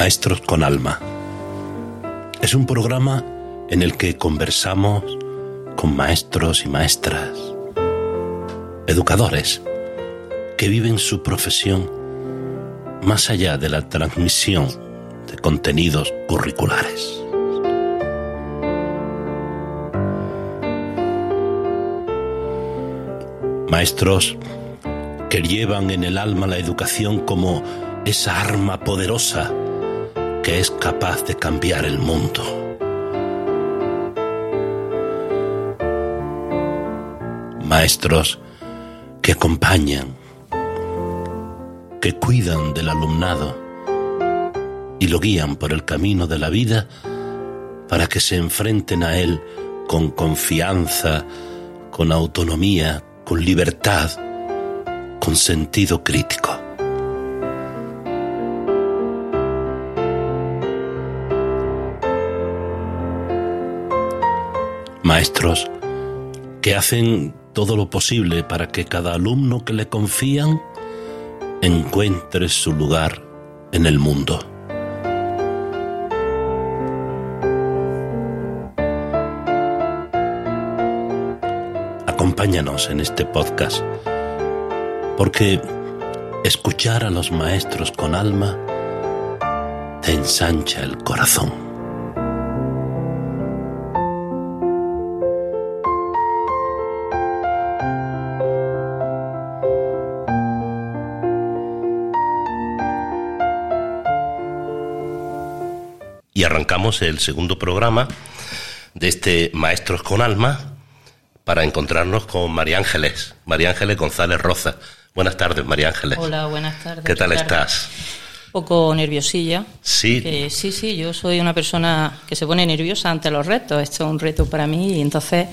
Maestros con Alma. Es un programa en el que conversamos con maestros y maestras, educadores que viven su profesión más allá de la transmisión de contenidos curriculares. Maestros que llevan en el alma la educación como esa arma poderosa que es capaz de cambiar el mundo. Maestros que acompañan, que cuidan del alumnado y lo guían por el camino de la vida para que se enfrenten a él con confianza, con autonomía, con libertad, con sentido crítico. Maestros que hacen todo lo posible para que cada alumno que le confían encuentre su lugar en el mundo. Acompáñanos en este podcast, porque escuchar a los maestros con alma te ensancha el corazón. Y arrancamos el segundo programa de este Maestros con Alma para encontrarnos con María Ángeles, María Ángeles González Roza. Buenas tardes, María Ángeles. Hola, buenas tardes. ¿Qué tal estás? Un poco nerviosilla. Sí. sí, sí, yo soy una persona que se pone nerviosa ante los retos. Esto es un reto para mí y entonces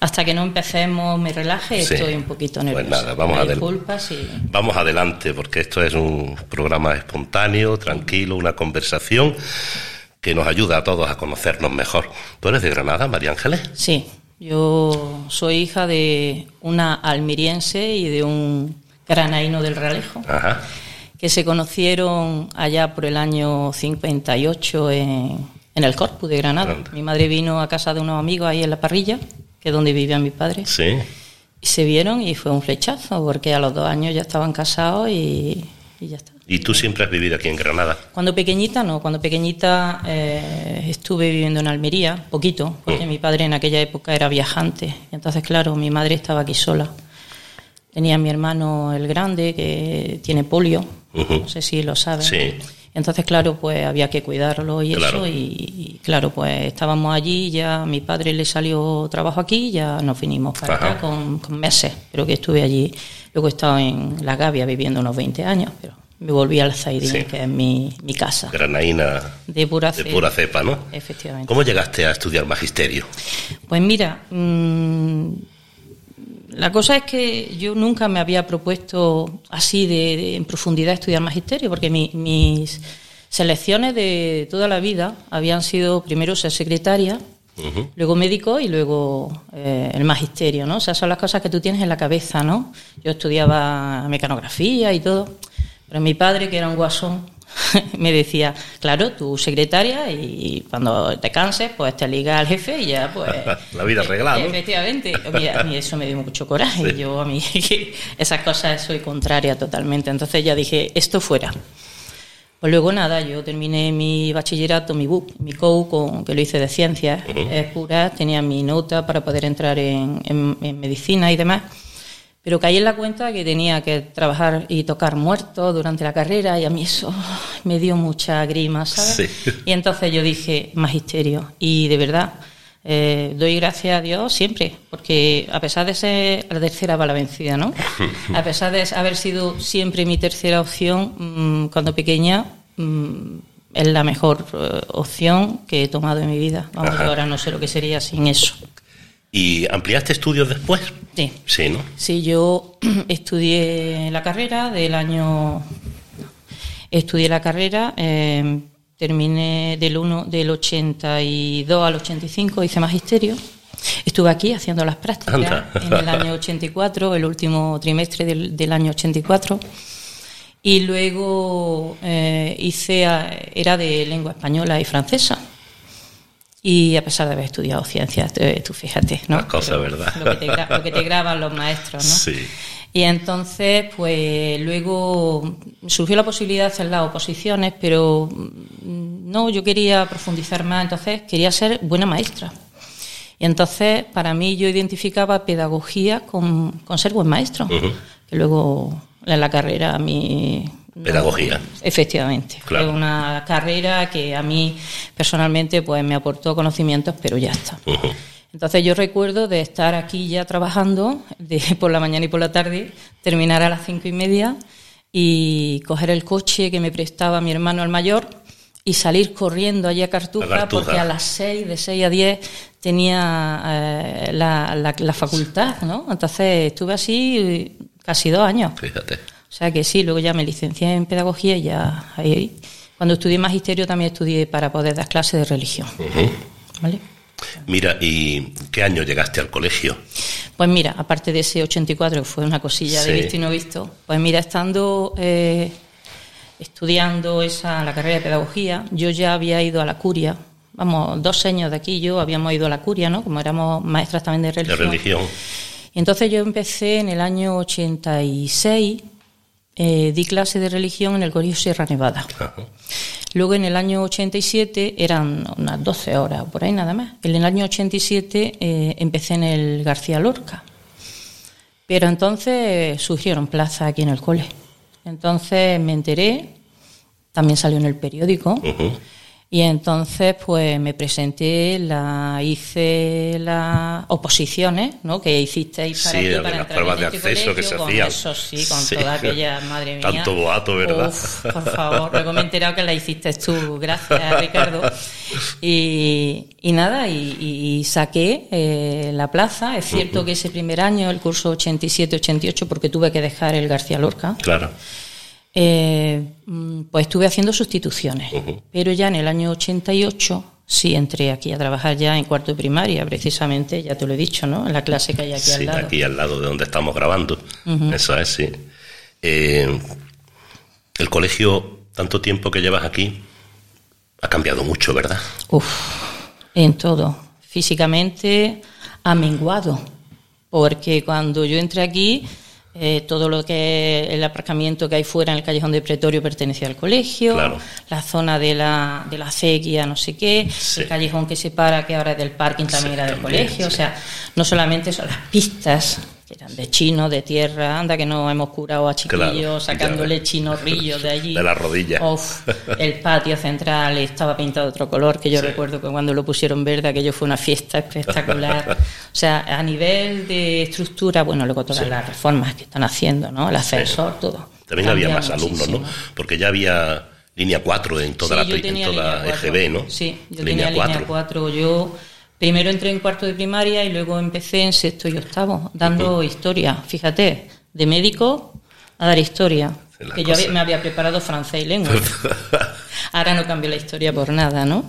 hasta que no empecemos me relaje, estoy un poquito nerviosa. Pues nada, vamos, adelante. vamos adelante, porque esto es un programa espontáneo, tranquilo, una conversación que nos ayuda a todos a conocernos mejor. ¿Tú eres de Granada, María Ángeles? Sí, yo soy hija de una almiriense y de un granaíno del Realejo, que se conocieron allá por el año 58 en, en el Corpus de Granada. Mi madre vino a casa de unos amigos ahí en la parrilla, que es donde vivía mi padre. Sí. Y se vieron y fue un flechazo, porque a los dos años ya estaban casados y, y ya está. ¿Y tú siempre has vivido aquí en Granada? Cuando pequeñita no, cuando pequeñita eh, estuve viviendo en Almería, poquito, porque mm. mi padre en aquella época era viajante. entonces, claro, mi madre estaba aquí sola. Tenía a mi hermano el grande, que tiene polio, no sé si lo sabes. Sí. Entonces, claro, pues había que cuidarlo y eso, y, claro, pues estábamos allí, ya mi padre le salió trabajo aquí, ya nos vinimos para acá con, meses, pero que estuve allí. Luego he estado en La Gavia viviendo unos 20 años, pero me volví al Zaidín, que es mi, mi, casa. Granaína de pura, de pura cepa, ¿no? Efectivamente. ¿Cómo llegaste a estudiar magisterio? Pues mira, mmm, la cosa es que yo nunca me había propuesto así de, en profundidad estudiar magisterio, porque mis selecciones de toda la vida habían sido primero ser secretaria, luego médico y luego eh, el magisterio, ¿no? O sea, son las cosas que tú tienes en la cabeza, ¿no? Yo estudiaba mecanografía y todo. Pero mi padre, que era un guasón, me decía, claro, tu secretaria y cuando te canses, pues te liga al jefe y ya, pues... La vida arreglada, Efectivamente. a mí eso me dio mucho coraje. Yo a mí esas cosas soy contraria totalmente. Entonces ya dije, esto fuera. Pues luego nada, yo terminé mi bachillerato, mi BUC, mi COU, con, que lo hice de ciencias es pura, tenía mi nota para poder entrar en, en medicina y demás. Pero caí en la cuenta que tenía que trabajar y tocar muertos durante la carrera y a mí eso me dio mucha grima, ¿sabes? Y entonces yo dije, magisterio. Y de verdad, eh, doy gracias a Dios siempre, porque a pesar de ser la tercera bala vencida, ¿no? A pesar de haber sido siempre mi tercera opción, mm, cuando pequeña, mm, es la mejor eh, opción que he tomado en mi vida. Vamos, ahora no sé lo que sería sin eso. ¿Y ampliaste estudios después? Sí. Sí, ¿no? Sí, yo estudié la carrera del año. Estudié la carrera, eh, terminé del, 1, del 82 al 85, hice magisterio. Estuve aquí haciendo las prácticas en el año 84, el último trimestre del, del año 84. Y luego eh, hice, era de lengua española y francesa. Y a pesar de haber estudiado ciencias, tú fíjate, ¿no? cosa, ¿verdad? Lo que, te, lo que, te, graban los maestros, ¿no? Sí. Y entonces, pues luego surgió la posibilidad de hacer las oposiciones, pero mm, no, yo quería profundizar más, entonces quería ser buena maestra. Y entonces, para mí, yo identificaba pedagogía con, con ser buen maestro. Que luego, en la carrera, a mí. Pedagogía. efectivamente. Claro. Fue una carrera que a mí, personalmente, pues me aportó conocimientos, pero ya está. Entonces yo recuerdo de estar aquí ya trabajando de, por la mañana y por la tarde, terminar a las cinco y media y coger el coche que me prestaba mi hermano el mayor y salir corriendo allí a Cartuja, porque a las seis, de seis a diez, tenía eh, la, la, facultad, ¿no? Entonces estuve así casi dos años. Fíjate. O sea que sí, luego ya me licencié en pedagogía y ya ahí, cuando estudié magisterio también estudié para poder dar clases de religión. ¿Vale? Mira, ¿y qué año llegaste al colegio? Pues mira, aparte de ese 84, que fue una cosilla de visto y no visto, pues mira, estando eh, estudiando esa, la carrera de pedagogía, yo ya había ido a la curia, vamos, dos años de aquí yo habíamos ido a la curia, ¿no? Como éramos maestras también de religión. De religión. Y entonces yo empecé en el año 86, eh, di clase de religión en el Colegio Sierra Nevada. Luego en el año 87 eran unas 12 horas, por ahí nada más. En el año 87 eh, empecé en el García Lorca. Pero entonces surgieron plazas aquí en el cole. Entonces me enteré, también salió en el periódico. Y entonces, pues me presenté, la hice las oposiciones, ¿no? Que hicisteis para, sí, aquí, para las pruebas de este acceso que colegio, se con hacían. Eso sí, con Sí. toda aquella, madre mía. Tanto boato, ¿verdad? Uf, por favor, luego me he enterado que la hiciste tú, gracias Ricardo. Y, y nada, y, y saqué eh, la plaza. Es cierto que ese primer año, el curso 87-88, porque tuve que dejar el García Lorca, Claro. Eh, mm, pues estuve haciendo sustituciones. Pero ya en el año 88 sí entré aquí a trabajar ya en cuarto de primaria, precisamente, ya te lo he dicho, ¿no? En la clase que hay aquí sí, al lado. aquí al lado de donde estamos grabando. Eso es, sí. Eh, el colegio, tanto tiempo que llevas aquí, ha cambiado mucho, ¿verdad? Uf, en todo. Físicamente ha menguado, porque cuando yo entré aquí, eh, todo lo que el aparcamiento que hay fuera en el callejón de Pretorio pertenecía al colegio, Claro. la zona de la, de la acequia, no sé qué, Sí. el callejón que separa, que ahora es del parking también Sí, era del también, colegio, o sea, no solamente son las pistas, que eran de chino, de tierra, anda que nos hemos curado a chiquillos Claro, sacándole chinorrillos de allí. De las rodillas. Uf, el patio central estaba pintado de otro color, que yo Sí. recuerdo que cuando lo pusieron verde aquello fue una fiesta espectacular. o sea, a nivel de estructura, bueno, luego todas las reformas que están haciendo, ¿no? El ascensor, todo. También había más alumnos, ¿no? Porque ya había línea 4 en toda la, en toda línea. EGB, ¿no? Sí, yo tenía línea 4. Yo primero entré en cuarto de primaria y luego empecé en sexto y octavo, dando historia. Fíjate, de médico a dar historia. La Que yo cosa. había- me había preparado francés y lengua. Ahora no cambio la historia por nada, ¿no?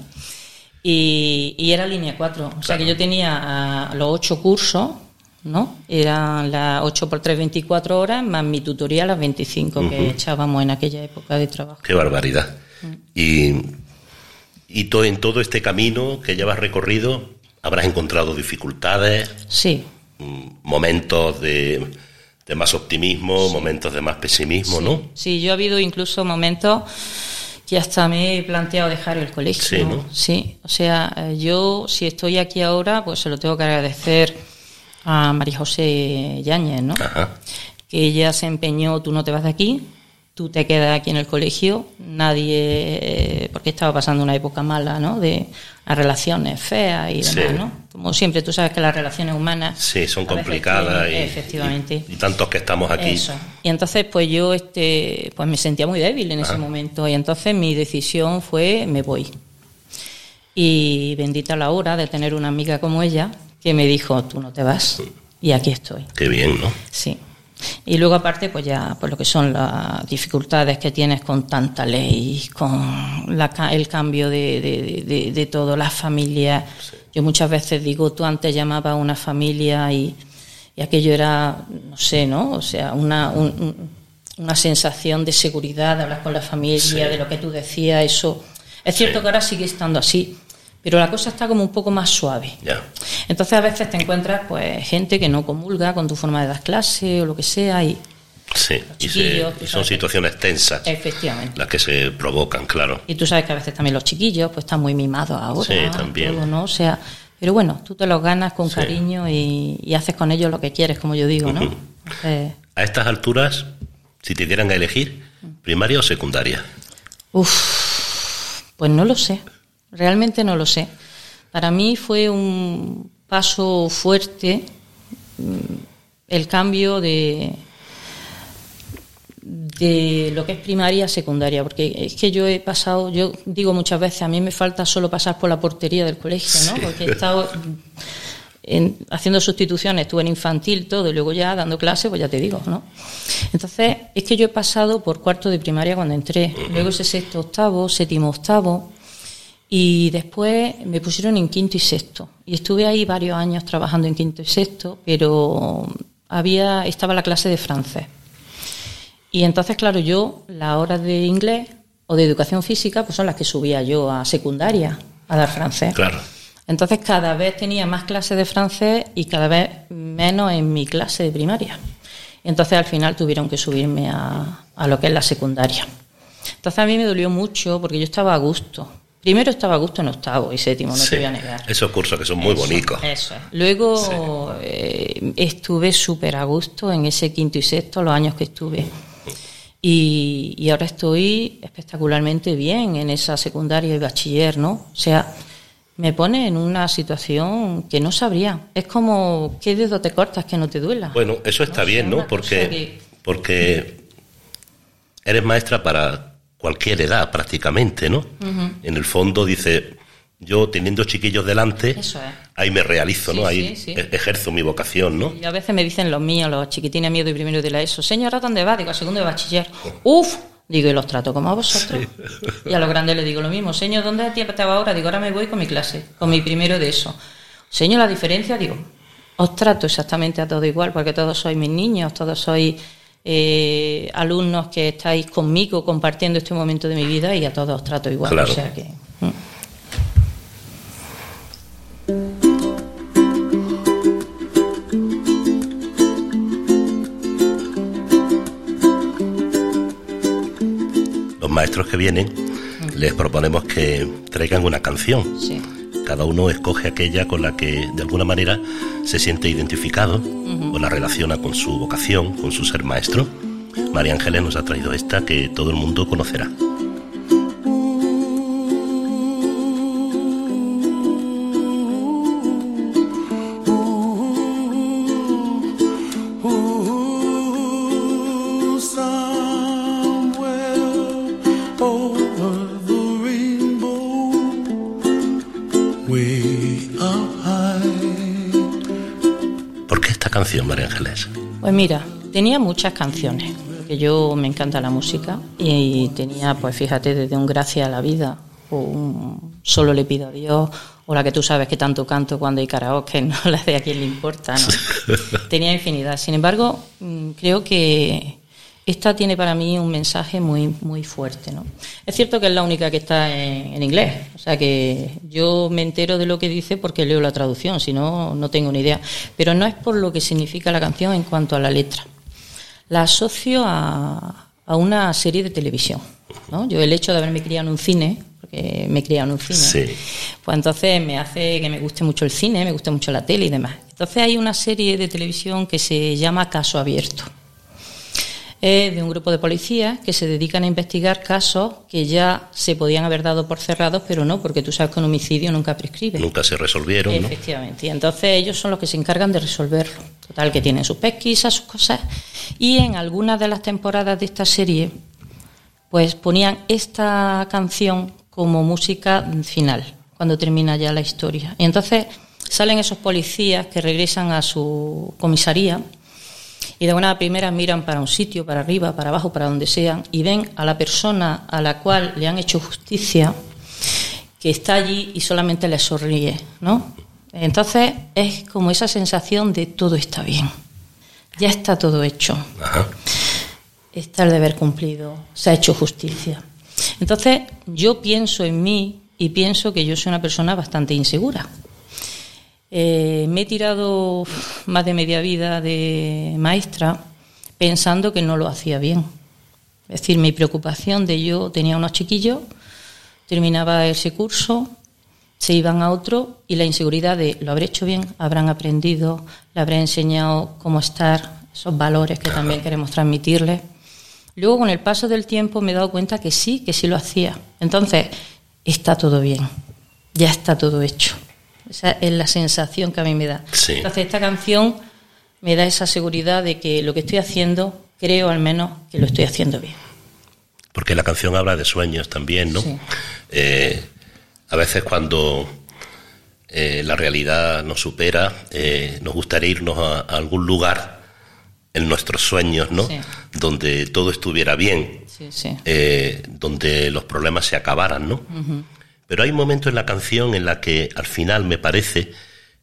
Y, y era línea 4. O sea que yo tenía ah, los ocho cursos, ¿no? Eran las 8 por 3, 24 horas, más mi tutoría las 25 que echábamos en aquella época de trabajo. Qué barbaridad. Mm. Y, y to- en todo este camino que llevas recorrido, habrás encontrado dificultades, Sí, mm, momentos de, de más optimismo, momentos de más pesimismo, Sí, ¿no? Sí, yo ha habido incluso momentos que hasta me he planteado dejar el colegio. Sí, ¿no? Sí, o sea, eh, yo si estoy aquí ahora, pues se lo tengo que agradecer a María José Yáñez, ¿no? Ajá. Que ella se empeñó, tú no te vas de aquí, tú te quedas aquí en el colegio, nadie, porque estaba pasando una época mala, ¿no? De las relaciones feas y demás, Sí. ¿no? Como siempre, tú sabes que las relaciones humanas... Sí, son complicadas tienen- y, efectivamente. y- y tantos que estamos aquí. Eso. Y entonces, pues yo este, pues me sentía muy débil en ese momento. Y entonces mi decisión fue, me voy. Y bendita la hora de tener una amiga como ella que me dijo, tú no te vas. Y aquí estoy. Qué bien, ¿no? Sí. Y luego aparte, pues ya, pues lo que son las dificultades que tienes con tanta ley, con la el cambio de, de, de, de todo, las familias. Yo muchas veces digo, tú antes llamabas a una familia y, y aquello era, no sé, ¿no? O sea, una, un- un- una sensación de seguridad, de hablar con la familia, de lo que tú decías, eso. Es cierto que ahora sigue estando así, pero la cosa está como un poco más suave. Entonces a veces te encuentras pues gente que no comulga con tu forma de dar clase o lo que sea y Sí, y, son situaciones tensas. Efectivamente. Las que se provocan, claro. Y tú sabes que a veces también los chiquillos pues están muy mimados ahora. Sí, también. ¿no? O sea, pero bueno, tú te los ganas con cariño y, haces con ellos lo que quieres, como yo digo, ¿no? a estas alturas, si te dieran a elegir, primaria o secundaria. Uf, pues no lo sé. Realmente no lo sé. Para mí fue un paso fuerte mm, el cambio de de lo que es primaria a secundaria, porque es que yo he pasado, yo digo muchas veces, a mí me falta solo pasar por la portería del colegio, ¿no? Porque he estado haciendo sustituciones, estuve en infantil, todo, y luego ya dando clases, pues ya te digo, ¿no? Entonces, es que yo he pasado por cuarto de primaria cuando entré, luego ese sexto, octavo, séptimo, octavo, y después me pusieron en quinto y sexto. Y estuve ahí varios años trabajando en quinto y sexto, pero había, estaba la clase de francés. Y entonces, claro, yo, las horas de inglés o de educación física, pues son las que subía yo a secundaria a dar francés. Claro. Entonces, cada vez tenía más clases de francés y cada vez menos en mi clase de primaria. Entonces, al final tuvieron que subirme a, a lo que es la secundaria. Entonces, a mí me dolió mucho porque yo estaba a gusto. Primero estaba a gusto en octavo y séptimo, no te voy a negar. Esos cursos que son muy bonitos. Eso es. Luego eh, estuve súper a gusto en ese quinto y sexto, los años que estuve. Y, ahora estoy espectacularmente bien en esa secundaria y bachiller, ¿no? O sea, me pone en una situación que no sabría. Es como, ¿qué dedo te cortas que no te duela? Bueno, eso está bien, ¿no? Porque, porque eres maestra para cualquier edad prácticamente, ¿no? En el fondo dice, yo teniendo chiquillos delante, ahí me realizo, ¿no? ahí e-, ejerzo mi vocación, ¿no? Y a veces me dicen los míos, los chiquitines míos de primero de la ESO, señora, ¿dónde va? Digo, a segundo de bachiller. ¡Uf! Digo, y los trato como a vosotros. Y a los grandes les digo lo mismo. Señor, ¿dónde estaba ahora? Digo, ahora me voy con mi clase, con mi primero de eso. Señor, la diferencia, digo, os trato exactamente a todos igual, porque todos sois mis niños, todos sois eh, alumnos que estáis conmigo compartiendo este momento de mi vida y a todos os trato igual. O sea que. Mm. maestros que vienen, les proponemos que traigan una canción. Cada uno escoge aquella con la que de alguna manera se siente identificado o la relaciona con su vocación, con su ser maestro. María Ángeles nos ha traído esta que todo el mundo conocerá. María Ángeles? Pues mira, tenía muchas canciones, porque yo me encanta la música y tenía, pues fíjate, desde un Gracias a la vida, o un Solo le pido a Dios, o la que tú sabes que tanto canto cuando hay karaoke, no la de a quién le importa, ¿no? tenía infinidad. Sin embargo, mm, creo que esta tiene para mí un mensaje muy, muy fuerte. ¿no? Es cierto que es la única que está en, inglés, o sea que yo me entero de lo que dice porque leo la traducción, si no, no tengo ni idea. Pero no es por lo que significa la canción en cuanto a la letra. La asocio a, a una serie de televisión. ¿no? Yo el hecho de haberme criado en un cine, porque me he criado en un cine, pues entonces me hace que me guste mucho el cine, me guste mucho la tele y demás. Entonces hay una serie de televisión que se llama Caso Abierto es de un grupo de policías que se dedican a investigar casos que ya se podían haber dado por cerrados, pero no, porque tú sabes que un homicidio nunca prescribe. Nunca se resolvieron. Efectivamente. Y entonces ellos son los que se encargan de resolverlo. Total, que tienen sus pesquisas, sus cosas. Y en algunas de las temporadas de esta serie, pues ponían esta canción como música final, cuando termina ya la historia. Y entonces salen esos policías que regresan a su comisaría y de buena primera miran para un sitio, para arriba, para abajo, para donde sean, y ven a la persona a la cual le han hecho justicia que está allí y solamente le sonríe, ¿no? Entonces es como esa sensación de todo está bien, ya está todo hecho. está el deber cumplido, se ha hecho justicia. Entonces, yo pienso en mí y pienso que yo soy una persona bastante insegura. Eh, me he tirado más de media vida de maestra pensando que no lo hacía bien. Es decir, mi preocupación de yo tenía unos chiquillos, terminaba ese curso, se iban a otro y la inseguridad de lo habré hecho bien, habrán aprendido, le habré enseñado cómo estar, esos valores que también queremos transmitirles. Luego, con el paso del tiempo, me he dado cuenta que sí, que sí lo hacía. Entonces, está todo bien, ya está todo hecho. Esa es la sensación que a mí me da. Entonces, esta canción me da esa seguridad de que lo que estoy haciendo, creo al menos que lo estoy haciendo bien. Porque la canción habla de sueños también, ¿no? Eh, a veces cuando eh, la realidad nos supera, eh, nos gustaría irnos a, algún lugar en nuestros sueños, ¿no? Donde todo estuviera bien, donde los problemas se acabaran, ¿no? Pero hay un momento en la canción en la que al final me parece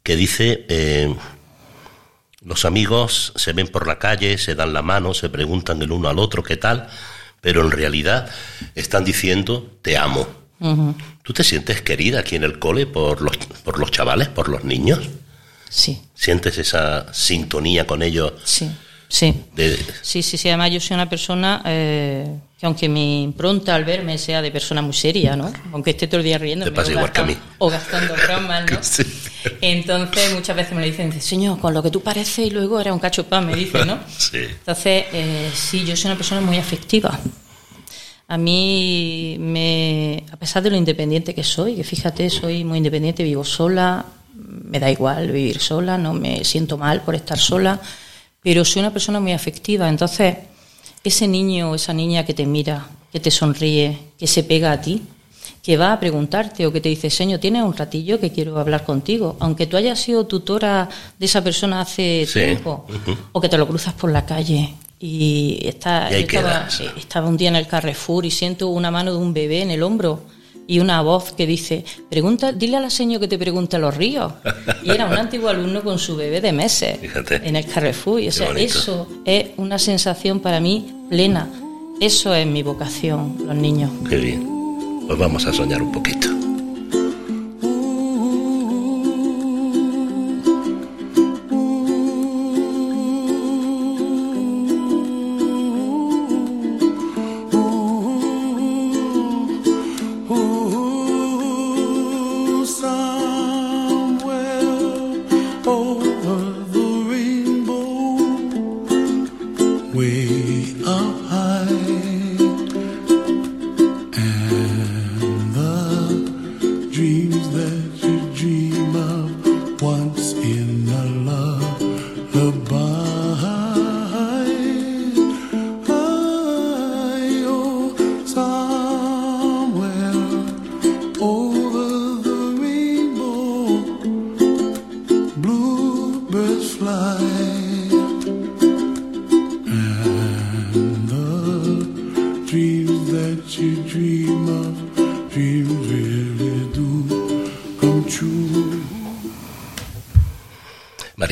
que dice, eh, los amigos se ven por la calle, se dan la mano, se preguntan el uno al otro qué tal, pero en realidad están diciendo te amo. ¿Tú te sientes querida aquí en el cole por los, por los chavales, por los niños? Sí. ¿Sientes esa sintonía con ellos? Sí. Sí. sí, sí, sí. Además, yo soy una persona eh, que, aunque mi impronta al verme sea de persona muy seria, ¿no? Aunque esté todo el día riendo. Te pasa igual que a mí. O gastando bromas, ¿no? Entonces, muchas veces me lo dicen, señor, con lo que tú pareces y luego era un cacho pan, me dice, ¿no? sí. Entonces, eh, sí, yo soy una persona muy afectiva. A mí, me, a pesar de lo independiente que soy, que fíjate, soy muy independiente, vivo sola, me da igual vivir sola, no me siento mal por estar sola pero soy una persona muy afectiva, entonces ese niño o esa niña que te mira, que te sonríe, que se pega a ti, que va a preguntarte o que te dice, señor, ¿tienes un ratillo que quiero hablar contigo? Aunque tú hayas sido tutora de esa persona hace tiempo, o que te lo cruzas por la calle y, está, estaba, estaba, un día en el Carrefour y siento una mano de un bebé en el hombro y una voz que dice, pregunta, dile a la señora que te pregunte los ríos. Y era un antiguo alumno con su bebé de meses en el Carrefour. Y, o sea, eso es una sensación para mí plena. Eso es mi vocación, los niños. Qué bien. Pues vamos a soñar un poquito.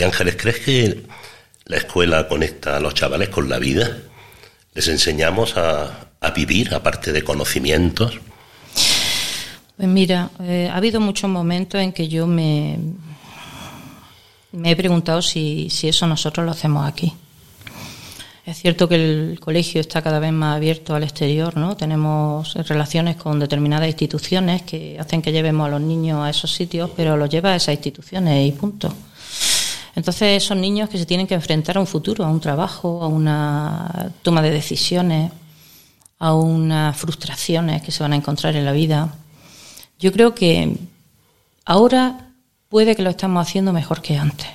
Ángeles, ¿crees que la escuela conecta a los chavales con la vida? ¿Les enseñamos a, vivir aparte de conocimientos? Pues mira, eh, ha habido muchos momentos en que yo me, me he preguntado si, si eso nosotros lo hacemos aquí. Es cierto que el colegio está cada vez más abierto al exterior, ¿no? Tenemos relaciones con determinadas instituciones que hacen que llevemos a los niños a esos sitios, pero los lleva a esas instituciones y punto. Entonces, son niños que se tienen que enfrentar a un futuro, a un trabajo, a una toma de decisiones, a unas frustraciones que se van a encontrar en la vida. Yo creo que ahora puede que lo estamos haciendo mejor que antes.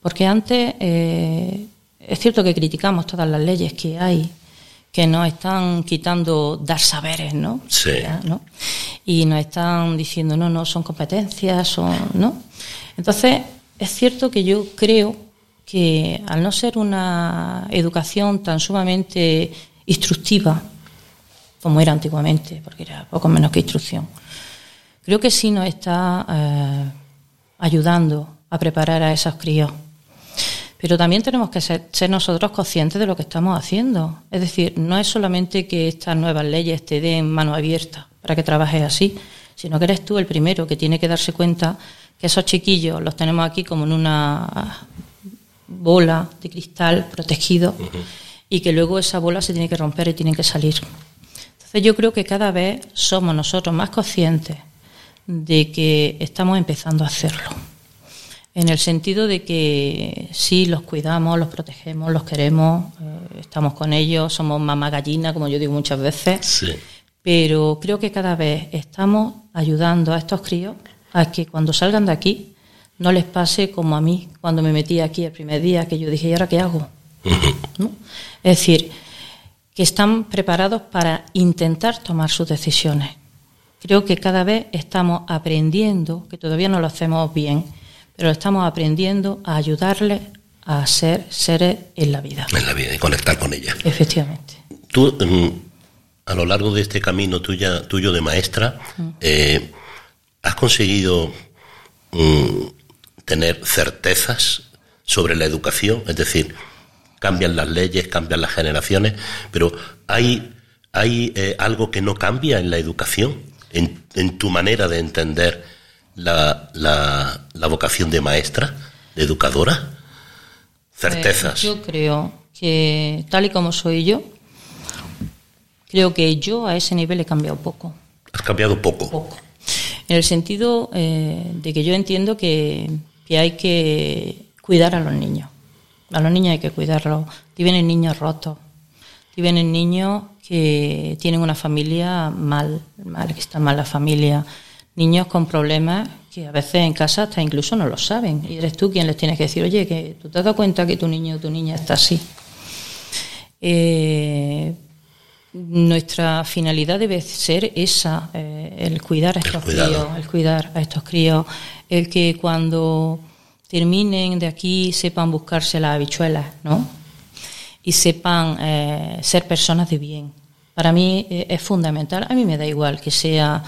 Porque antes eh, es cierto que criticamos todas las leyes que hay, que nos están quitando dar saberes, ¿no? Sí. Y nos están diciendo, no, no, son competencias, son, ¿no? Entonces, es cierto que yo creo que al no ser una educación tan sumamente instructiva como era antiguamente, porque era poco menos que instrucción, creo que sí nos está eh, ayudando a preparar a esos críos. Pero también tenemos que ser, nosotros conscientes de lo que estamos haciendo. Es decir, no es solamente que estas nuevas leyes te den mano abierta para que trabajes así, sino que eres tú el primero que tiene que darse cuenta que esos chiquillos los tenemos aquí como en una bola de cristal protegido y que luego esa bola se tiene que romper y tienen que salir. Entonces yo creo que cada vez somos nosotros más conscientes de que estamos empezando a hacerlo. En el sentido de que sí, los cuidamos, los protegemos, los queremos, eh, estamos con ellos, somos mamá gallina, como yo digo muchas veces, pero creo que cada vez estamos ayudando a estos críos a que cuando salgan de aquí no les pase como a mí cuando me metí aquí el primer día, que yo dije, ¿y ahora qué hago? Es decir, que están preparados para intentar tomar sus decisiones. Creo que cada vez estamos aprendiendo, que todavía no lo hacemos bien, pero estamos aprendiendo a ayudarles a ser seres en la vida. En la vida y conectar con ella. Efectivamente. Tú, mm, a lo largo de este camino tuya, tuyo de maestra, mm. eh, has conseguido mm, tener certezas sobre la educación, es decir, cambian las leyes, cambian las generaciones, pero hay, hay eh, algo que no cambia en la educación, en, en tu manera de entender la, la, vocación de maestra, de educadora? Certezas. yo creo que tal y como soy yo, creo que yo a ese nivel he cambiado poco. ¿Has cambiado poco? Poco. En el sentido eh, de que yo entiendo que, que, hay que cuidar a los niños. A los niños hay que cuidarlos. Y vienen niños rotos. Y vienen niños que tienen una familia mal, mal que está mal la familia niños con problemas que a veces en casa hasta incluso no lo saben. Y eres tú quien les tienes que decir, oye, que tú te has dado cuenta que tu niño o tu niña está así. Eh, nuestra finalidad debe ser esa, eh, el cuidar a estos críos, el cuidar a estos críos, el que cuando terminen de aquí sepan buscarse las habichuelas, ¿no? Y sepan eh, ser personas de bien. Para mí es fundamental. A mí me da igual que sea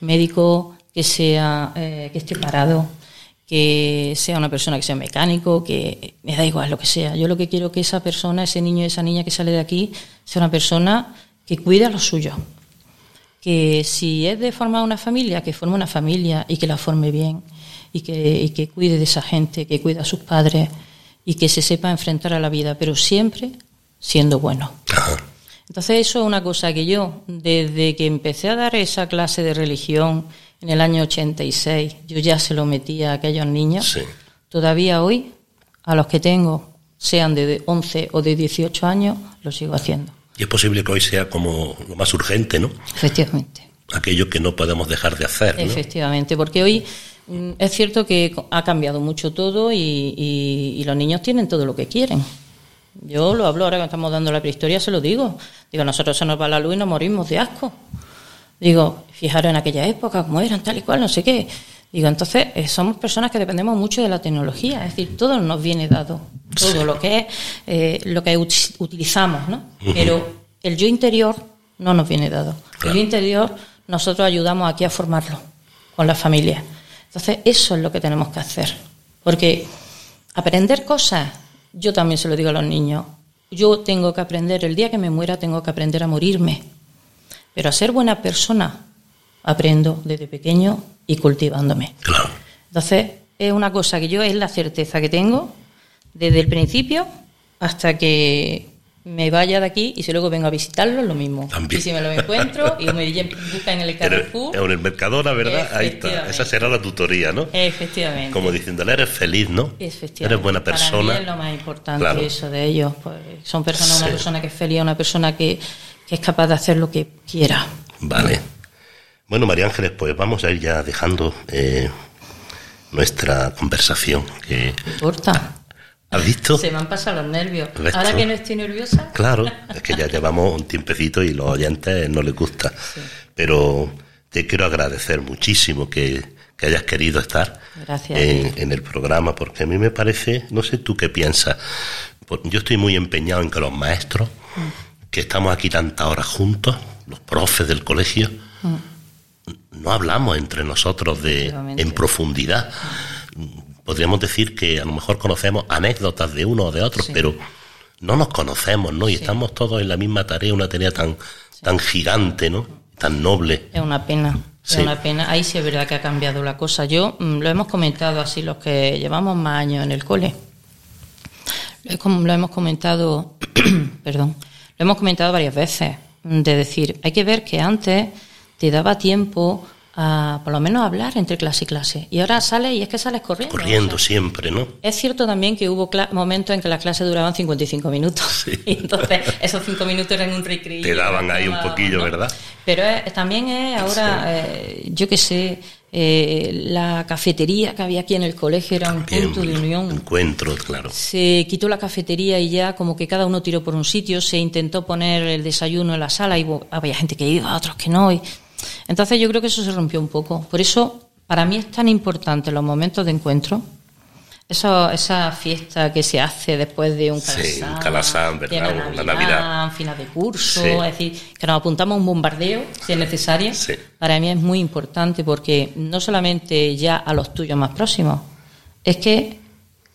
médico, que sea eh, que esté parado, que sea una persona que sea mecánico, que me da igual lo que sea. Yo lo que quiero que esa persona, ese niño, esa niña que sale de aquí, sea una persona que cuida lo suyo. Que si es de formar una familia, que forme una familia y que la forme bien. Y que, y que cuide de esa gente, que cuida a sus padres y que se sepa enfrentar a la vida, pero siempre siendo bueno. Entonces eso es una cosa que yo, desde que empecé a dar esa clase de religión en el año 86, yo ya se lo metía a aquellos niños. Todavía hoy, a los que tengo, sean de 11 o de 18 años, lo sigo haciendo. Y es posible que hoy sea como lo más urgente, ¿no? Efectivamente. Aquello que no podemos dejar de hacer. ¿no? Efectivamente, porque hoy mm, es cierto que ha cambiado mucho todo y los niños tienen todo lo que quieren. Yo lo hablo ahora que estamos dando la prehistoria, se lo digo. Digo, nosotros se nos va la luz y nos morimos de asco. Digo, fijaros en aquella época, cómo eran, tal y cual, no sé qué. Digo, entonces eh, somos personas que dependemos mucho de la tecnología, es decir, todo nos viene dado, todo lo que es, eh, lo que utilizamos, ¿no? Pero el yo interior no nos viene dado. El yo interior nosotros ayudamos aquí a formarlo con la familia. Entonces, eso es lo que tenemos que hacer. Porque aprender cosas yo también se lo digo a los niños. Yo tengo que aprender, el día que me muera tengo que aprender a morirme. Pero a ser buena persona aprendo desde pequeño y cultivándome. Claro. Entonces, es una cosa que yo es la certeza que tengo desde el principio hasta que me vaya de aquí y si luego vengo a visitarlo, lo mismo. Y si me lo encuentro y me busca en el Carrefour. En el Mercadona, ¿verdad? Ahí está. Esa será la tutoría, ¿no? Efectivamente. Como diciéndole, eres feliz, ¿no? Efectivamente. Eres buena persona. Para mí es lo más importante eso de ellos. Pues son personas, una persona que es feliz, una persona que, es capaz de hacer lo que quiera. Vale. Bueno, María Ángeles, pues vamos a ir ya dejando eh, nuestra conversación. Que, importa? ¿Has visto? Se me han pasado los nervios. Ahora que no estoy nerviosa. Claro, es que ya llevamos un tiempecito y los oyentes no les gusta. Pero te quiero agradecer muchísimo que, hayas querido estar en, el programa, porque a mí me parece, no sé tú qué piensas, yo estoy muy empeñado en que los maestros. Que estamos aquí tantas horas juntos, los profes del colegio, mm. no hablamos entre nosotros de, en profundidad. podríamos decir que a lo mejor conocemos anécdotas de uno o de otro, pero no nos conocemos, ¿no? Y estamos todos en la misma tarea, una tarea tan, tan gigante, ¿no? Tan noble. Es una pena. Es una pena. Ahí sí es verdad que ha cambiado la cosa. Yo mm, lo hemos comentado así los que llevamos más años en el cole. Lo hemos comentado, perdón, lo hemos comentado varias veces. De decir, hay que ver que antes te daba tiempo a, por lo menos, hablar entre clase y clase. Y ahora sales y es que sales corriendo. Corriendo siempre, ¿no? Es cierto también que hubo momentos en que las clases duraban 55 minutos. Y entonces esos cinco minutos eran un recreo. Te daban ahí un poquillo, ¿verdad? Pero también es ahora, eh, yo qué sé, eh, la cafetería que había aquí en el colegio era un punto de unión. Encuentro, claro. Se quitó la cafetería y ya como que cada uno tiró por un sitio, se intentó poner el desayuno en la sala y había gente que iba, otros que no. Y, entonces yo creo que eso se rompió un poco. Por eso, para mí es tan importante los momentos de encuentro. Eso, esa fiesta que se hace después de un calasán, sí, un calasán ¿verdad? Navidad, Navidad. final de curso, es decir, que nos apuntamos a un bombardeo, si es necesario, para mí es muy importante porque no solamente ya a los tuyos más próximos, es que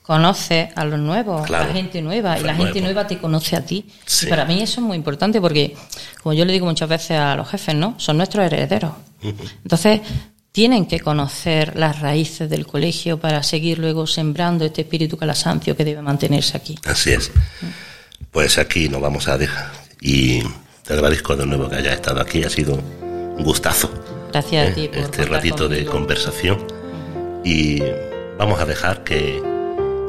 conoces a los nuevos, a la gente nueva, y la gente nueva te conoce a ti. Y para mí eso es muy importante porque, como yo le digo muchas veces a los jefes, ¿no? Son nuestros herederos. Entonces, tienen que conocer las raíces del colegio para seguir luego sembrando este espíritu calasancio que debe mantenerse aquí. Así es. Pues aquí nos vamos a dejar. Y te agradezco de nuevo que hayas estado aquí. Ha sido un gustazo. Gracias a ti por este ratito de conversación. Y vamos a dejar que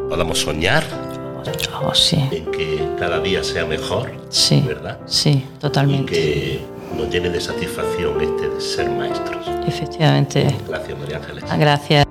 podamos soñar oh, sí. en que cada día sea mejor, sí, ¿verdad? Sí, totalmente. Y que nos llene de satisfacción este de ser maestros. Efectivamente. Gracias, María Ángeles. Gracias.